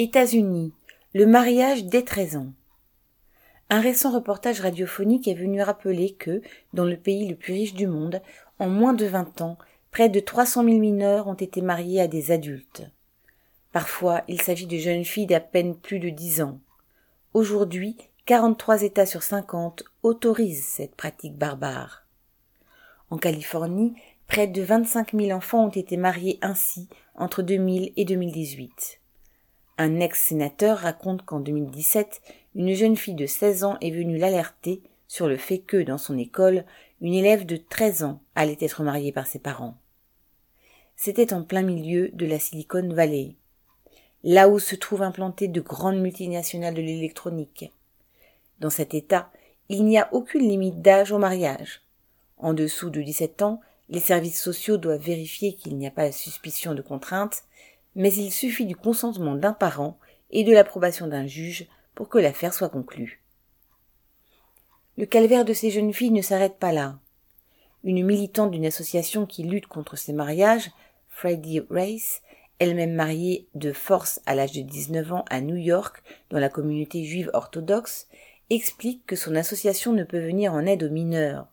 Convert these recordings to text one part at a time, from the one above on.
États-Unis, le mariage dès 13 ans. Un récent reportage radiophonique est venu rappeler que, dans le pays le plus riche du monde, en moins de 20 ans, près de 300 000 mineurs ont été mariés à des adultes. Parfois, il s'agit de jeunes filles d'à peine plus de 10 ans. Aujourd'hui, 43 États sur 50 autorisent cette pratique barbare. En Californie, près de 25 000 enfants ont été mariés ainsi entre 2000 et 2018. Un ex-sénateur raconte qu'en 2017, une jeune fille de 16 ans est venue l'alerter sur le fait que, dans son école, une élève de 13 ans allait être mariée par ses parents. C'était en plein milieu de la Silicon Valley, là où se trouvent implantées de grandes multinationales de l'électronique. Dans cet État, il n'y a aucune limite d'âge au mariage. En dessous de 17 ans, les services sociaux doivent vérifier qu'il n'y a pas suspicion de contrainte mais il suffit du consentement d'un parent et de l'approbation d'un juge pour que l'affaire soit conclue. Le calvaire de ces jeunes filles ne s'arrête pas là. Une militante d'une association qui lutte contre ces mariages, Freddie Race, elle-même mariée de force à l'âge de 19 ans à New York dans la communauté juive orthodoxe, explique que son association ne peut venir en aide aux mineurs.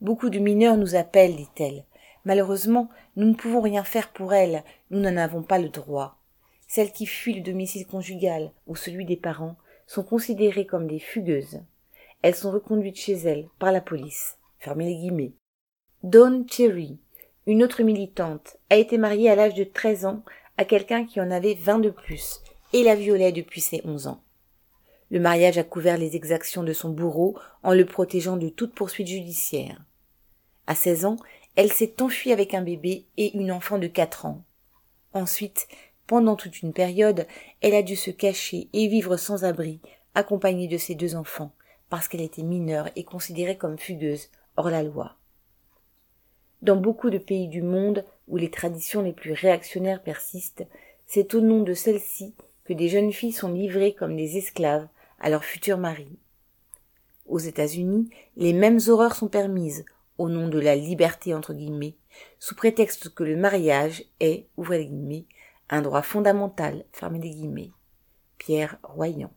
Beaucoup de mineurs nous appellent, dit-elle, Malheureusement, nous ne pouvons rien faire pour elles, nous n'en avons pas le droit. Celles qui fuient le domicile conjugal ou celui des parents sont considérées comme des fugueuses. Elles sont reconduites chez elles par la police. Fermez les guillemets. Dawn Cherry, une autre militante, a été mariée à l'âge de 13 ans à quelqu'un qui en avait 20 de plus et la violait depuis ses 11 ans. Le mariage a couvert les exactions de son bourreau en le protégeant de toute poursuite judiciaire. À 16 ans, elle s'est enfuie avec un bébé et une enfant de quatre ans. Ensuite, pendant toute une période, elle a dû se cacher et vivre sans abri, accompagnée de ses deux enfants, parce qu'elle était mineure et considérée comme fugueuse, hors la loi. Dans beaucoup de pays du monde où les traditions les plus réactionnaires persistent, c'est au nom de celles-ci que des jeunes filles sont livrées comme des esclaves à leurs futurs maris. Aux États-Unis, les mêmes horreurs sont permises, au nom de la liberté entre guillemets, sous prétexte que le mariage est, ouvrez les guillemets, un droit fondamental, fermez les guillemets. Pierre Royan.